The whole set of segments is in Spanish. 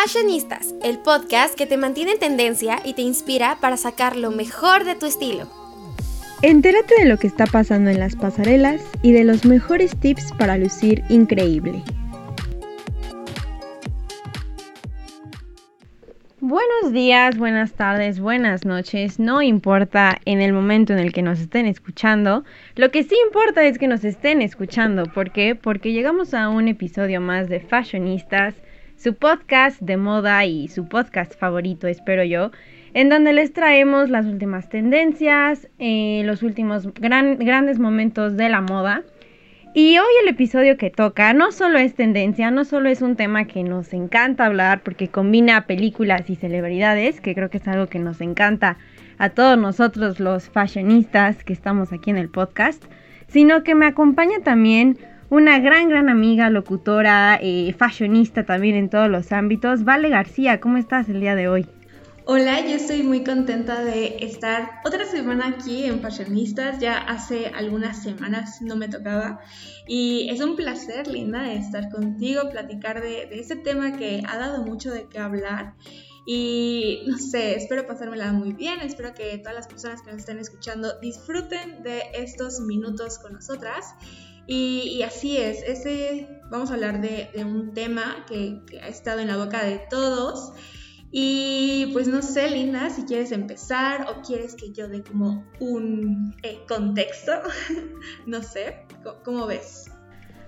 Fashionistas, el podcast que te mantiene en tendencia y te inspira para sacar lo mejor de tu estilo. Entérate de lo que está pasando en las pasarelas y de los mejores tips para lucir increíble. Buenos días, buenas tardes, buenas noches, no importa en el momento en el que nos estén escuchando, lo que sí importa es que nos estén escuchando, ¿por qué? Porque llegamos a un episodio más de Fashionistas, su podcast de moda y su podcast favorito, espero yo, en donde les traemos las últimas tendencias, eh, los últimos grandes momentos de la moda. Y hoy el episodio que toca no solo es tendencia, no solo es un tema que nos encanta hablar porque combina películas y celebridades, que creo que es algo que nos encanta a todos nosotros los fashionistas que estamos aquí en el podcast, sino que me acompaña también una gran, gran amiga, locutora, eh, fashionista también en todos los ámbitos. Vale García, ¿cómo estás el día de hoy? Hola, yo estoy muy contenta de estar otra semana aquí en Fashionistas. Ya hace algunas semanas no me tocaba. Y es un placer, Linda, estar contigo, platicar de, de ese tema que ha dado mucho de qué hablar. Y no sé, espero pasármela muy bien. Espero que todas las personas que nos estén escuchando disfruten de estos minutos con nosotras. Y, así es, ese, vamos a hablar de, un tema que, ha estado en la boca de todos y pues no sé, Linda, si quieres empezar o quieres que yo dé como un eh, contexto, no sé, ¿cómo, ves?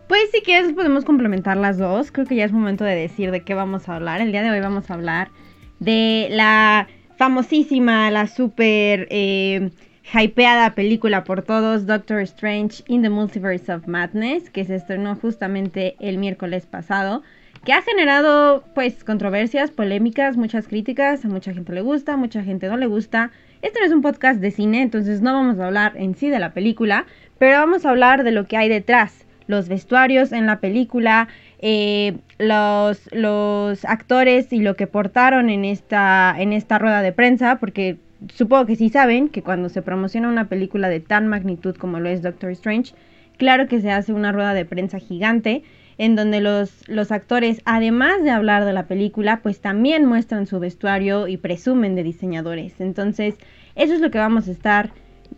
Pues si quieres podemos complementar las dos, creo que ya es momento de decir de qué vamos a hablar. El día de hoy vamos a hablar de la famosísima, la súper eh, hypeada película por todos, Doctor Strange in the Multiverse of Madness, que se estrenó justamente el miércoles pasado que ha generado pues controversias, polémicas, muchas críticas, a mucha gente le gusta, a mucha gente no le gusta. Este no es un podcast de cine, entonces no vamos a hablar en sí de la película, pero vamos a hablar de lo que hay detrás, los vestuarios en la película, eh, los, los actores y lo que portaron en esta, en esta rueda de prensa, porque supongo que sí saben que cuando se promociona una película de tan magnitud como lo es Doctor Strange, claro que se hace una rueda de prensa gigante en donde los, los actores, además de hablar de la película, pues también muestran su vestuario y presumen de diseñadores. Entonces, eso es lo que vamos a estar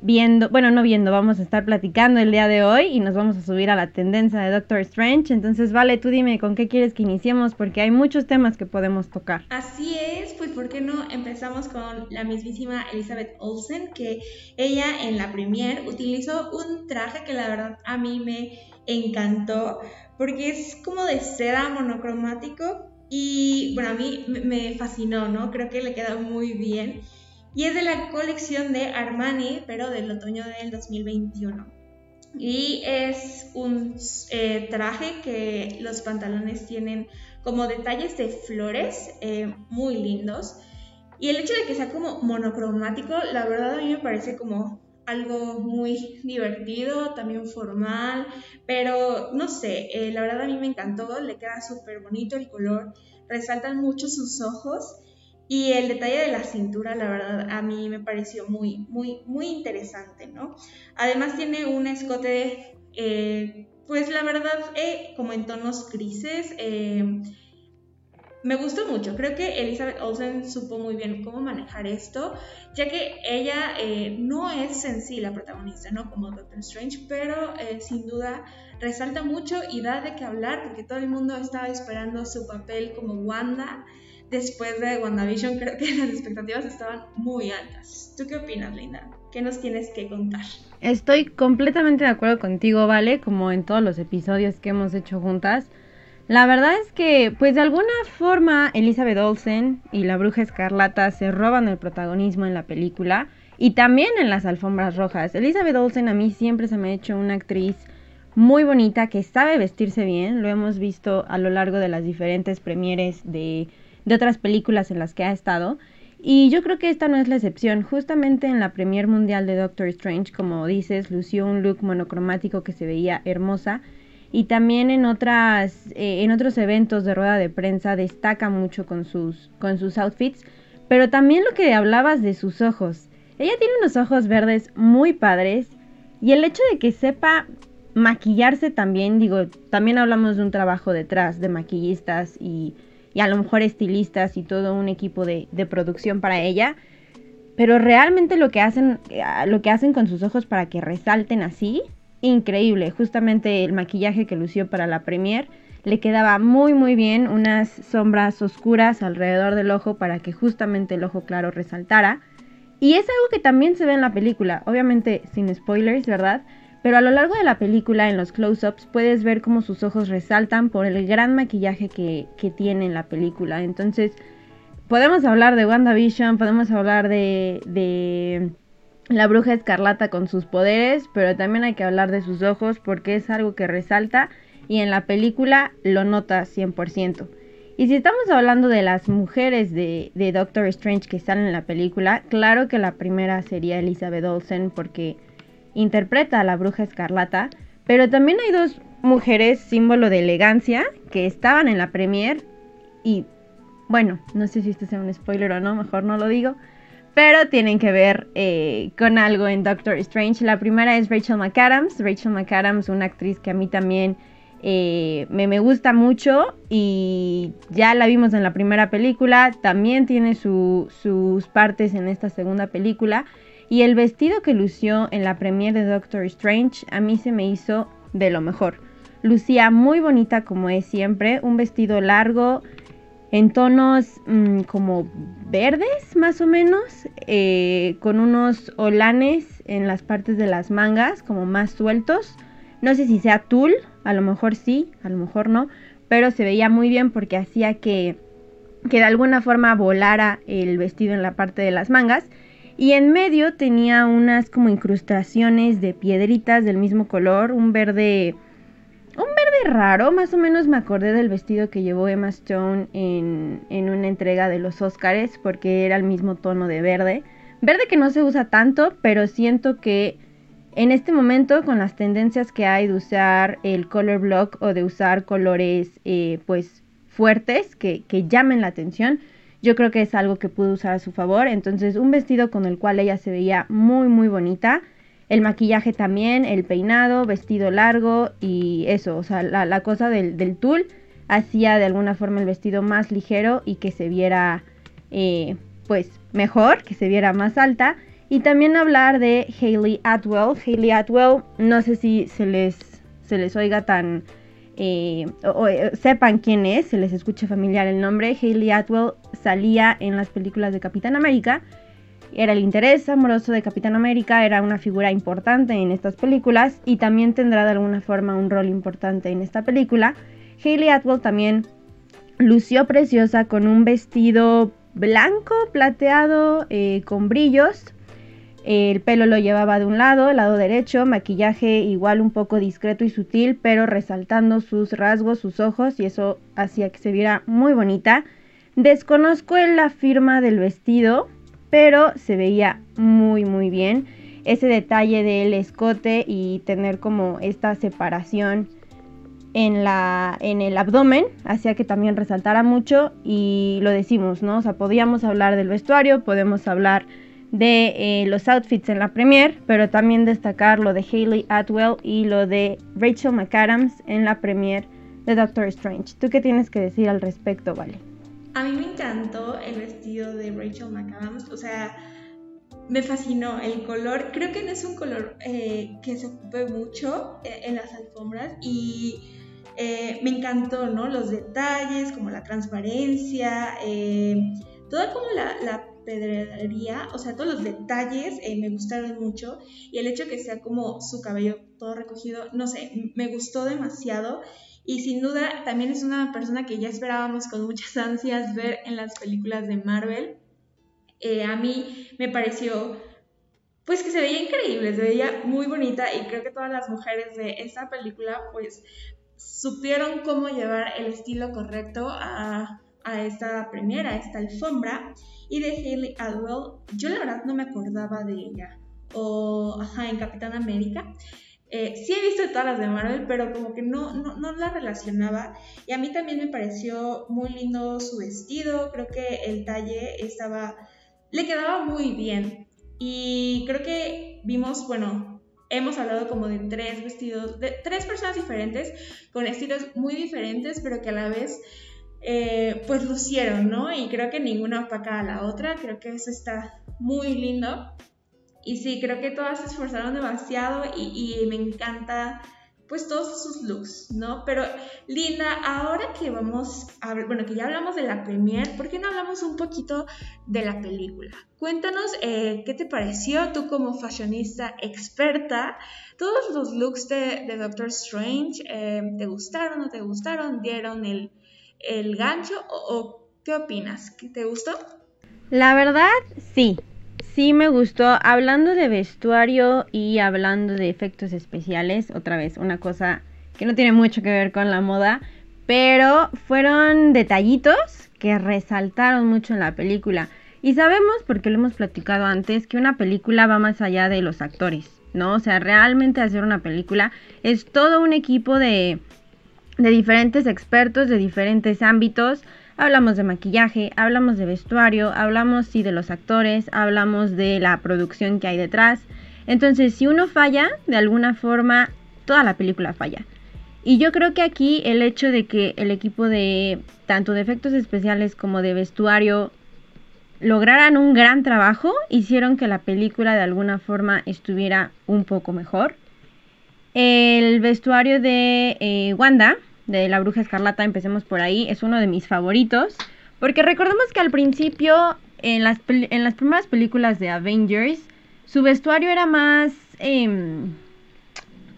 viendo, bueno, no viendo, vamos a estar platicando el día de hoy y nos vamos a subir a la tendencia de Doctor Strange. Entonces, vale, tú dime con qué quieres que iniciemos porque hay muchos temas que podemos tocar. Así es, pues ¿por qué no empezamos con la mismísima Elizabeth Olsen que ella en la premier utilizó un traje que la verdad a mí me encantó porque es como de seda monocromático y bueno, a mí me fascinó, ¿no? Creo que le queda muy bien. Y es de la colección de Armani, pero del otoño del 2021. Y es un eh, traje que los pantalones tienen como detalles de flores eh, muy lindos. Y el hecho de que sea como monocromático, la verdad a mí me parece como algo muy divertido, también formal, pero no sé, eh, la verdad a mí me encantó, le queda súper bonito el color, resaltan mucho sus ojos y el detalle de la cintura, la verdad a mí me pareció muy, muy, muy interesante, ¿no? Además tiene un escote, eh, pues la verdad, eh, como en tonos grises, me gustó mucho. Creo que Elizabeth Olsen supo muy bien cómo manejar esto, ya que ella eh, no es en sí la protagonista, ¿no? Como Doctor Strange, pero eh, sin duda resalta mucho y da de qué hablar, porque todo el mundo estaba esperando su papel como Wanda. Después de WandaVision, creo que las expectativas estaban muy altas. ¿Tú qué opinas, Linda? ¿Qué nos tienes que contar? Estoy completamente de acuerdo contigo, ¿vale? Como en todos los episodios que hemos hecho juntas. La verdad es que, pues de alguna forma, Elizabeth Olsen y la bruja escarlata se roban el protagonismo en la película y también en las alfombras rojas. Elizabeth Olsen a mí siempre se me ha hecho una actriz muy bonita que sabe vestirse bien, lo hemos visto a lo largo de las diferentes premieres de, de otras películas en las que ha estado. Y yo creo que esta no es la excepción. Justamente en la premier mundial de Doctor Strange, como dices, lució un look monocromático que se veía hermosa y también en otras eh, en otros eventos de rueda de prensa destaca mucho con sus con sus outfits pero también lo que hablabas de sus ojos ella tiene unos ojos verdes muy padres y el hecho de que sepa maquillarse también digo también hablamos de un trabajo detrás de maquillistas y y a lo mejor estilistas y todo un equipo de, producción para ella. Pero realmente lo que hacen, eh, lo que hacen con sus ojos para que resalten así, increíble. Justamente el maquillaje que lució para la premier le quedaba muy muy bien unas sombras oscuras alrededor del ojo para que justamente el ojo claro resaltara. Y es algo que también se ve en la película, obviamente sin spoilers, ¿verdad? Pero a lo largo de la película, en los close-ups, puedes ver cómo sus ojos resaltan por el gran maquillaje que, que tiene en la película. Entonces, podemos hablar de WandaVision, podemos hablar de, de la bruja escarlata con sus poderes, pero también hay que hablar de sus ojos porque es algo que resalta y en la película lo nota 100%. Y si estamos hablando de las mujeres de, de Doctor Strange que están en la película, claro que la primera sería Elizabeth Olsen porque interpreta a la bruja escarlata, pero también hay dos mujeres símbolo de elegancia que estaban en la premier y bueno, no sé si esto sea un spoiler o no, mejor no lo digo, pero tienen que ver eh, con algo en Doctor Strange. La primera es Rachel McAdams, Rachel McAdams, una actriz que a mí también eh, me, me, gusta mucho y ya la vimos en la primera película, también tiene su, sus partes en esta segunda película. Y el vestido que lució en la premiere de Doctor Strange a mí se me hizo de lo mejor. Lucía muy bonita como es siempre, un vestido largo en tonos mmm, como verdes más o menos, eh, con unos olanes en las partes de las mangas como más sueltos. No sé si sea tul, a lo mejor sí, a lo mejor no, pero se veía muy bien porque hacía que, que de alguna forma volara el vestido en la parte de las mangas y en medio tenía unas como incrustaciones de piedritas del mismo color, un verde un verde raro, más o menos me acordé del vestido que llevó Emma Stone en, en una entrega de los Oscars porque era el mismo tono de verde. Verde que no se usa tanto, pero siento que en este momento con las tendencias que hay de usar el color block o de usar colores eh, pues fuertes que, que llamen la atención, yo creo que es algo que pudo usar a su favor. Entonces, un vestido con el cual ella se veía muy, muy bonita. El maquillaje también, el peinado, vestido largo y eso, o sea, la, cosa del, del, tul hacía de alguna forma el vestido más ligero y que se viera, eh, pues, mejor, que se viera más alta. Y también hablar de Hayley Atwell. Hayley Atwell, no sé si se les, se les oiga tan eh, o, o, sepan quién es, se les escuche familiar el nombre, Hayley Atwell salía en las películas de Capitán América, era el interés amoroso de Capitán América, era una figura importante en estas películas y también tendrá de alguna forma un rol importante en esta película. Hayley Atwell también lució preciosa con un vestido blanco, plateado, eh, con brillos, el pelo lo llevaba de un lado, el lado derecho, maquillaje igual un poco discreto y sutil, pero resaltando sus rasgos, sus ojos, y eso hacía que se viera muy bonita. Desconozco la firma del vestido, pero se veía muy muy bien. Ese detalle del escote y tener como esta separación en, la, en el abdomen hacía que también resaltara mucho y lo decimos, ¿no? O sea, podíamos hablar del vestuario, podemos hablar de eh, los outfits en la premiere, pero también destacar lo de Hayley Atwell y lo de Rachel McAdams en la premiere de Doctor Strange. ¿Tú qué tienes que decir al respecto, Vale? A mí me encantó el vestido de Rachel McAdams, o sea, me fascinó el color. Creo que no es un color eh, que se ocupe mucho eh, en las alfombras y me encantó, ¿no? Los detalles, como la transparencia, toda como la pedrería, o sea, todos los detalles eh, me gustaron mucho. Y el hecho que sea como su cabello todo recogido, no sé, me gustó demasiado. Y sin duda también es una persona que ya esperábamos con muchas ansias ver en las películas de Marvel. Eh, a mí me pareció pues que se veía increíble, se veía muy bonita. Y creo que todas las mujeres de esta película pues supieron cómo llevar el estilo correcto a, a esta premiera, a esta alfombra. Y de Hayley Atwell, yo la verdad no me acordaba de ella. O, ajá, en Capitán América. Eh, sí he visto todas las de Marvel, pero como que no, no, no, la relacionaba. Y a mí también me pareció muy lindo su vestido. Creo que el talle estaba. le quedaba muy bien. Y creo que vimos, bueno, hemos hablado como de tres vestidos, de tres personas diferentes, con estilos muy diferentes, pero que a la vez eh, pues lucieron, ¿no? Y creo que ninguna opaca a la otra, creo que eso está muy lindo. Y sí, creo que todas se esforzaron demasiado y, y me encanta pues todos sus looks, ¿no? Pero Linda, ahora que vamos a bueno, que ya hablamos de la premiere, ¿por qué no hablamos un poquito de la película? Cuéntanos eh, qué te pareció tú como fashionista experta, todos los looks de, Doctor Strange, eh, ¿te gustaron o no te gustaron? ¿Dieron el, gancho o, o qué opinas? ¿Te gustó? La verdad, sí, Sí me gustó. Hablando de vestuario y hablando de efectos especiales, otra vez, una cosa que no tiene mucho que ver con la moda, pero fueron detallitos que resaltaron mucho en la película. Y sabemos, porque lo hemos platicado antes, que una película va más allá de los actores, ¿no? O sea, realmente hacer una película es todo un equipo de, de diferentes expertos, de diferentes ámbitos, Hablamos de maquillaje, hablamos de vestuario, hablamos de los actores, hablamos de la producción que hay detrás. Entonces, si uno falla, de alguna forma, toda la película falla. Y yo creo que aquí el hecho de que el equipo de tanto de efectos especiales como de vestuario lograran un gran trabajo, hicieron que la película de alguna forma estuviera un poco mejor. El vestuario de eh, Wanda, de La Bruja Escarlata, empecemos por ahí, es uno de mis favoritos. Porque recordemos que al principio, en las, en las primeras películas de Avengers, su vestuario era más... Em,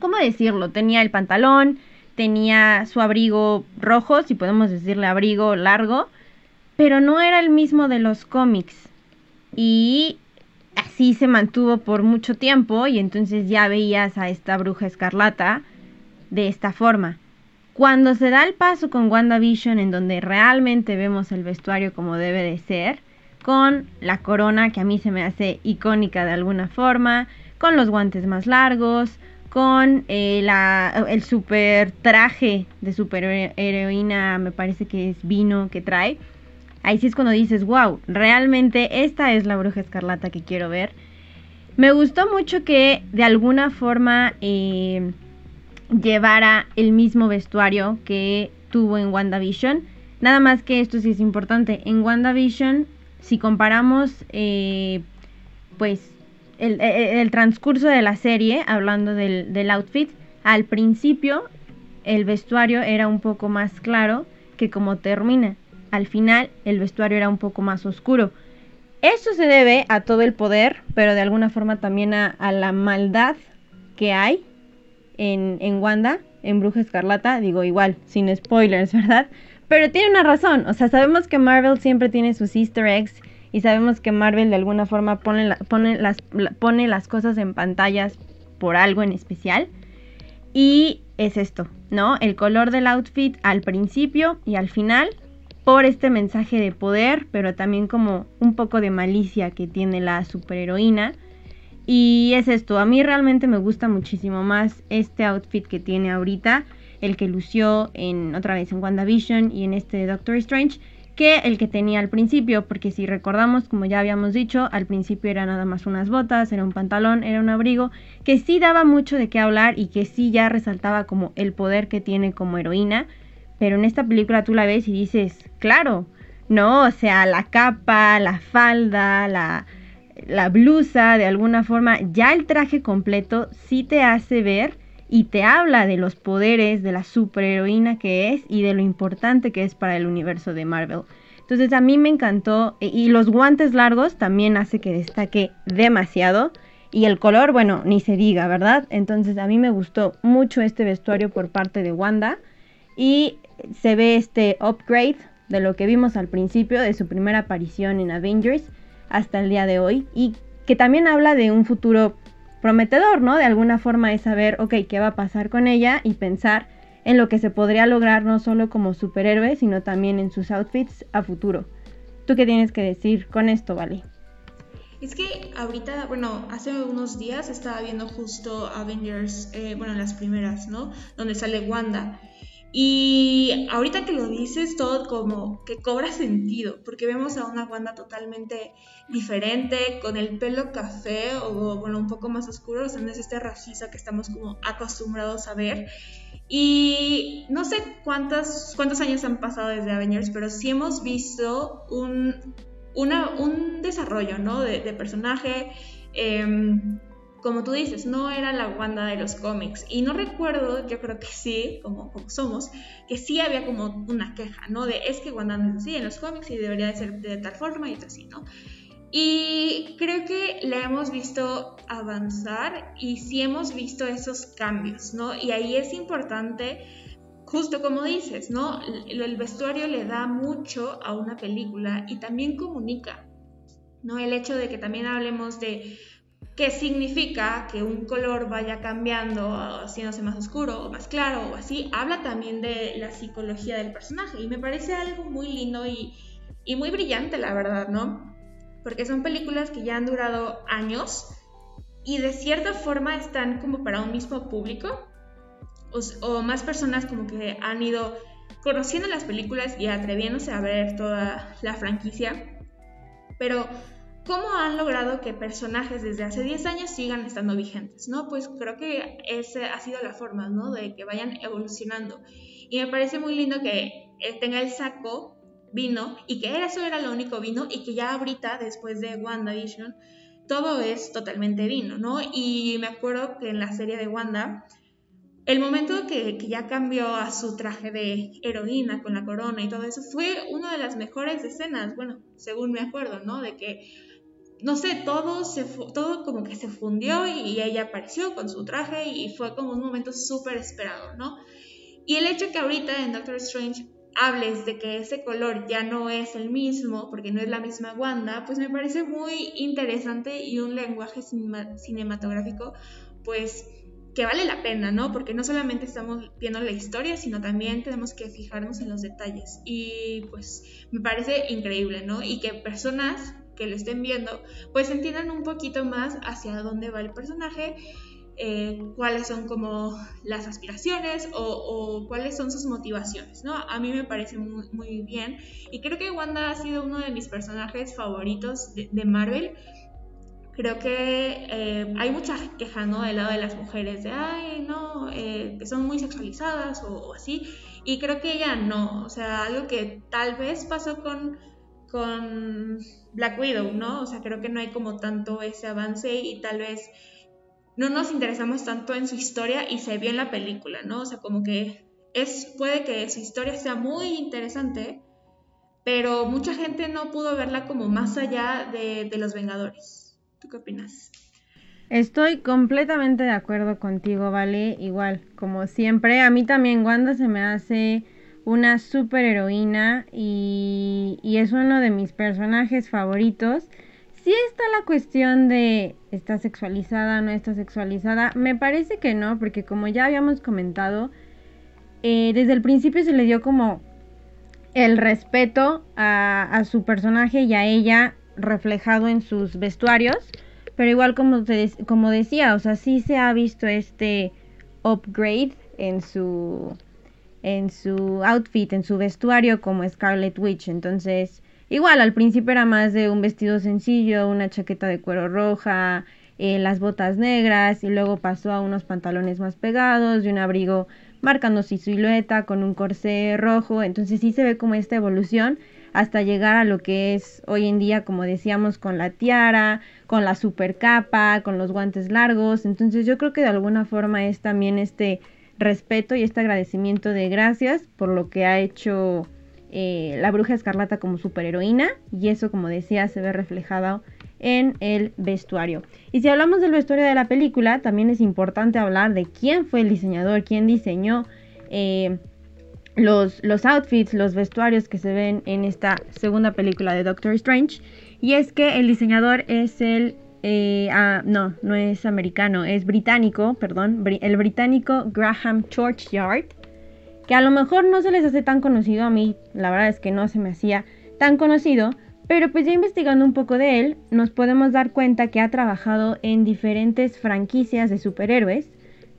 ¿Cómo decirlo? Tenía el pantalón, tenía su abrigo rojo, si podemos decirle abrigo largo, pero no era el mismo de los cómics. Y así se mantuvo por mucho tiempo y entonces ya veías a esta bruja escarlata de esta forma. Cuando se da el paso con WandaVision en donde realmente vemos el vestuario como debe de ser, con la corona que a mí se me hace icónica de alguna forma, con los guantes más largos, con eh, el super traje de superheroína, me parece que es vino que trae. Ahí sí es cuando dices, wow, realmente esta es la bruja escarlata que quiero ver. Me gustó mucho que de alguna forma eh, llevara el mismo vestuario que tuvo en WandaVision. Nada más que esto sí es importante. En WandaVision, si comparamos, eh, pues, el, transcurso de la serie, hablando del, del outfit, al principio el vestuario era un poco más claro que como termina. Al final el vestuario era un poco más oscuro. Eso se debe a todo el poder, pero de alguna forma también a, la maldad que hay en, Wanda, en Bruja Escarlata, digo igual, sin spoilers, ¿verdad? Pero tiene una razón, o sea, sabemos que Marvel siempre tiene sus easter eggs y sabemos que Marvel de alguna forma pone, pone, las, pone las cosas en pantallas por algo en especial. Y es esto, ¿no? El color del outfit al principio y al final por este mensaje de poder, pero también como un poco de malicia que tiene la superheroína. Y es esto, a mí realmente me gusta muchísimo más este outfit que tiene ahorita, el que lució en otra vez en WandaVision y en este Doctor Strange, que el que tenía al principio, porque si recordamos, como ya habíamos dicho, al principio era nada más unas botas, era un pantalón, era un abrigo, que sí daba mucho de qué hablar y que sí ya resaltaba como el poder que tiene como heroína, pero en esta película tú la ves y dices, claro, no, o sea, la capa, la falda, la la blusa, de alguna forma, ya el traje completo sí te hace ver y te habla de los poderes de la superheroína que es y de lo importante que es para el universo de Marvel. Entonces a mí me encantó e, y los guantes largos también hace que destaque demasiado y el color, bueno, ni se diga, ¿verdad? Entonces a mí me gustó mucho este vestuario por parte de Wanda y se ve este upgrade de lo que vimos al principio de su primera aparición en Avengers hasta el día de hoy y que también habla de un futuro prometedor, ¿no? De alguna forma es saber, ok, qué va a pasar con ella y pensar en lo que se podría lograr no solo como superhéroe, sino también en sus outfits a futuro. ¿Tú qué tienes que decir con esto, Vale? Es que ahorita, bueno, hace unos días estaba viendo justo Avengers, eh, bueno, las primeras, ¿no? Donde sale Wanda. Y ahorita que lo dices, todo como que cobra sentido, porque vemos a una Wanda totalmente diferente, con el pelo café o bueno, un poco más oscuro, o sea, no es este raciza que estamos como acostumbrados a ver. Y no sé cuántos, cuántos años han pasado desde Avengers, pero sí hemos visto un, un desarrollo, ¿no? De, personaje. Em, como tú dices, no era la Wanda de los cómics. Y no recuerdo, yo creo que sí, como, como somos, que sí había como una queja, ¿no? De es que Wanda no es así en los cómics y debería de ser de tal forma y así, ¿no? Y creo que le hemos visto avanzar y sí hemos visto esos cambios, ¿no? Y ahí es importante, justo como dices, ¿no? El vestuario le da mucho a una película y también comunica, ¿no? El hecho de que también hablemos de qué significa que un color vaya cambiando, haciéndose más oscuro o más claro o así, habla también de la psicología del personaje. Y me parece algo muy lindo y, muy brillante, la verdad, ¿no? Porque son películas que ya han durado años y de cierta forma están como para un mismo público. O, o más personas como que han ido conociendo las películas y atreviéndose a ver toda la franquicia, pero ¿Cómo han logrado que personajes desde hace 10 años sigan estando vigentes? ¿no? Pues creo que esa ha sido la forma, ¿no? De que vayan evolucionando. Y me parece muy lindo que tenga el saco vino y que eso era lo único vino y que ya ahorita, después de WandaVision, todo es totalmente vino, ¿no? Y me acuerdo que en la serie de Wanda, el momento que, que, ya cambió a su traje de heroína con la corona y todo eso fue una de las mejores escenas, bueno, según me acuerdo, ¿no? De que no sé, todo, se, todo como que se fundió y, ella apareció con su traje y fue como un momento súper esperado, ¿no? Y el hecho que ahorita en Doctor Strange hables de que ese color ya no es el mismo, porque no es la misma Wanda, pues me parece muy interesante y un lenguaje cinematográfico, pues que vale la pena, ¿no? Porque no solamente estamos viendo la historia, sino también tenemos que fijarnos en los detalles. Y pues me parece increíble, ¿no? Y que personas que lo estén viendo, pues entiendan un poquito más hacia dónde va el personaje, eh, cuáles son como las aspiraciones o, cuáles son sus motivaciones, ¿no? A mí me parece muy, bien y creo que Wanda ha sido uno de mis personajes favoritos de, Marvel. Creo que eh, hay mucha queja, ¿no? Del lado de las mujeres, de, ay, no, eh, que son muy sexualizadas o, o así. Y creo que ella no, o sea, algo que tal vez pasó con con Black Widow, ¿no? O sea, creo que no hay como tanto ese avance y tal vez no nos interesamos tanto en su historia y se vio en la película, ¿no? O sea, como que es, puede que su historia sea muy interesante, pero mucha gente no pudo verla como más allá de, de los Vengadores. ¿Tú qué opinas? Estoy completamente de acuerdo contigo, ¿vale? Igual, como siempre, a mí también Wanda se me hace una super heroína y, es uno de mis personajes favoritos. Si está la cuestión de está sexualizada o no está sexualizada, me parece que no, porque como ya habíamos comentado, eh, desde el principio se le dio como el respeto a, su personaje y a ella reflejado en sus vestuarios, pero igual como, como decía, o sea, sí se ha visto este upgrade en su en su outfit, en su vestuario como Scarlet Witch. Entonces, igual al principio era más de un vestido sencillo, una chaqueta de cuero roja, eh, las botas negras y luego pasó a unos pantalones más pegados y un abrigo marcando su silueta con un corsé rojo. Entonces sí se ve como esta evolución hasta llegar a lo que es hoy en día, como decíamos, con la tiara, con la super capa, con los guantes largos. Entonces yo creo que de alguna forma es también este respeto y este agradecimiento de gracias por lo que ha hecho eh, la bruja escarlata como superheroína y eso como decía se ve reflejado en el vestuario. Y si hablamos del vestuario de la película, también es importante hablar de quién fue el diseñador, quién diseñó eh, los, los outfits, los vestuarios que se ven en esta segunda película de Doctor Strange. Y es que el diseñador es el eh, ah, no, no es americano, es británico, perdón, el británico Graham Churchyard, que a lo mejor no se les hace tan conocido a mí, la verdad es que no se me hacía tan conocido, pero pues ya investigando un poco de él, nos podemos dar cuenta que ha trabajado en diferentes franquicias de superhéroes,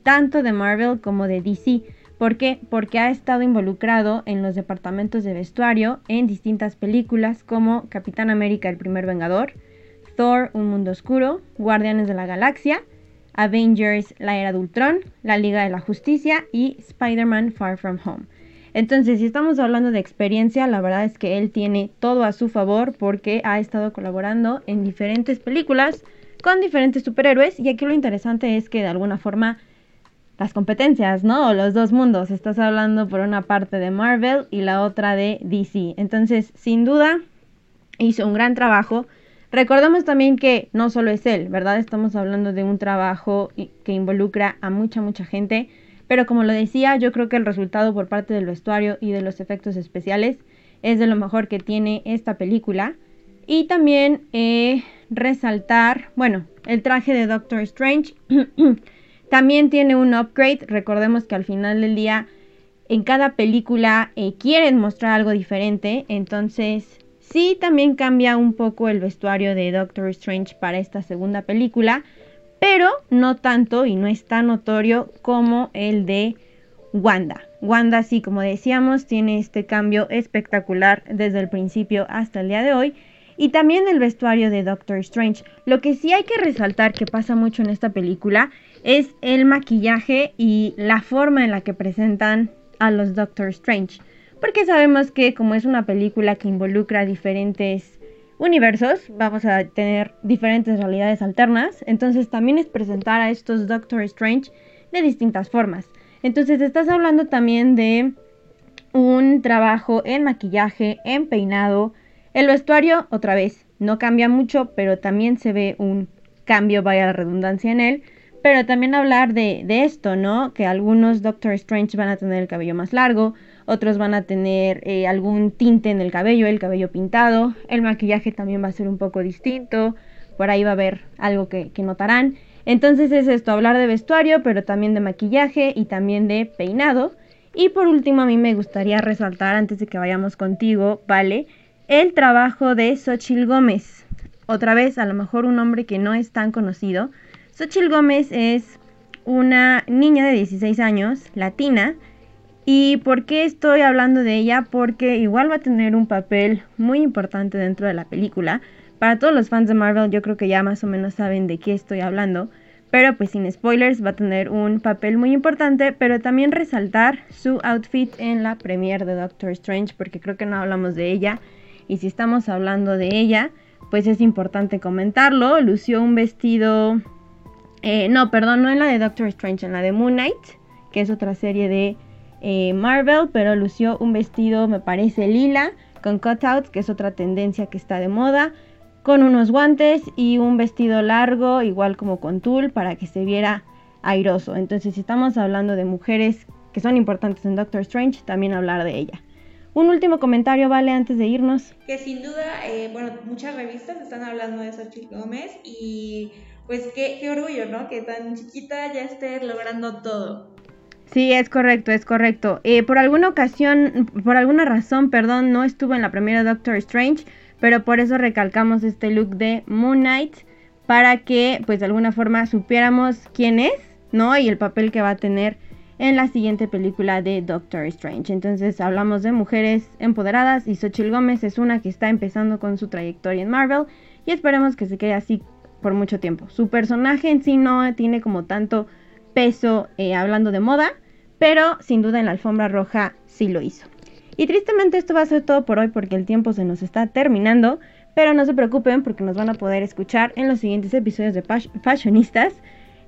tanto de Marvel como de DC. ¿Por qué? Porque ha estado involucrado en los departamentos de vestuario en distintas películas como Capitán América el primer Vengador, Thor, Un Mundo Oscuro, Guardianes de la Galaxia, Avengers La Era de Ultron, La Liga de la Justicia y Spider-Man Far From Home. Entonces, si estamos hablando de experiencia, la verdad es que él tiene todo a su favor porque ha estado colaborando en diferentes películas con diferentes superhéroes y aquí lo interesante es que de alguna forma las competencias, ¿no? Los dos mundos. Estás hablando por una parte de Marvel y la otra de DC. Entonces, sin duda, hizo un gran trabajo. Recordemos también que no solo es él, ¿verdad? Estamos hablando de un trabajo que involucra a mucha, mucha gente. Pero como lo decía, yo creo que el resultado por parte del vestuario y de los efectos especiales es de lo mejor que tiene esta película. Y también eh, resaltar, bueno, el traje de Doctor Strange también tiene un upgrade. Recordemos que al final del día en cada película eh, quieren mostrar algo diferente. Entonces sí también cambia un poco el vestuario de Doctor Strange para esta segunda película pero no tanto y no es tan notorio como el de Wanda. Wanda, sí, como decíamos, tiene este cambio espectacular desde el principio hasta el día de hoy. Y también el vestuario de Doctor Strange. Lo que sí hay que resaltar que pasa mucho en esta película es el maquillaje y la forma en la que presentan a los Doctor Strange. Porque sabemos que como es una película que involucra diferentes universos, vamos a tener diferentes realidades alternas, entonces también es presentar a estos Doctor Strange de distintas formas. Entonces estás hablando también de un trabajo en maquillaje, en peinado, el vestuario otra vez no cambia mucho, pero también se ve un cambio, vaya redundancia en él. Pero también hablar de, de esto, ¿no? Que algunos Doctor Strange van a tener el cabello más largo, otros van a tener eh, algún tinte en el cabello, el cabello pintado, el maquillaje también va a ser un poco distinto, por ahí va a haber algo que, notarán. Entonces es esto, hablar de vestuario, pero también de maquillaje y también de peinado. Y por último a mí me gustaría resaltar, antes de que vayamos contigo, ¿vale? El trabajo de Xochil Gómez. Otra vez, a lo mejor un hombre que no es tan conocido. Xochil Gómez es una niña de 16 años, latina, ¿Y por qué estoy hablando de ella? Porque igual va a tener un papel muy importante dentro de la película. Para todos los fans de Marvel yo creo que ya más o menos saben de qué estoy hablando. Pero pues sin spoilers va a tener un papel muy importante. Pero también resaltar su outfit en la premiere de Doctor Strange. Porque creo que no hablamos de ella. Y si estamos hablando de ella, pues es importante comentarlo. Lució un vestido... Eh, no, perdón, no en la de Doctor Strange, en la de Moon Knight. Que es otra serie de eh, Marvel, pero lució un vestido, me parece, lila, con cutouts, que es otra tendencia que está de moda, con unos guantes y un vestido largo, igual como con tul, para que se viera airoso. Entonces, si estamos hablando de mujeres que son importantes en Doctor Strange, también hablar de ella. Un último comentario, Vale, antes de irnos. Que sin duda, eh, bueno, muchas revistas están hablando de Xochitl Gómez y pues qué, qué orgullo, ¿no? Que tan chiquita ya esté logrando todo. Sí, es correcto, es correcto. Eh, por alguna ocasión, por alguna razón, perdón, no estuvo en la primera Doctor Strange, pero por eso recalcamos este look de Moon Knight para que, pues de alguna forma, supiéramos quién es, ¿no? Y el papel que va a tener en la siguiente película de Doctor Strange. Entonces hablamos de mujeres empoderadas y Xochitl Gómez es una que está empezando con su trayectoria en Marvel y esperemos que se quede así por mucho tiempo. Su personaje en sí no tiene como tanto peso eh, hablando de moda, pero sin duda en la alfombra roja sí lo hizo. Y tristemente esto va a ser todo por hoy porque el tiempo se nos está terminando, pero no se preocupen porque nos van a poder escuchar en los siguientes episodios de Fashionistas.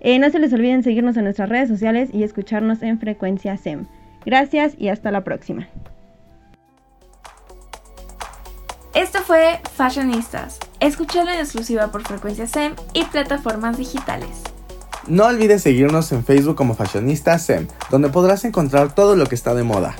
Eh, no se les olviden seguirnos en nuestras redes sociales y escucharnos en Frecuencia SEM. Gracias y hasta la próxima. Esto fue Fashionistas. Escuchalo en exclusiva por Frecuencia SEM y plataformas digitales. No olvides seguirnos en Facebook como Fashionista SEM, donde podrás encontrar todo lo que está de moda.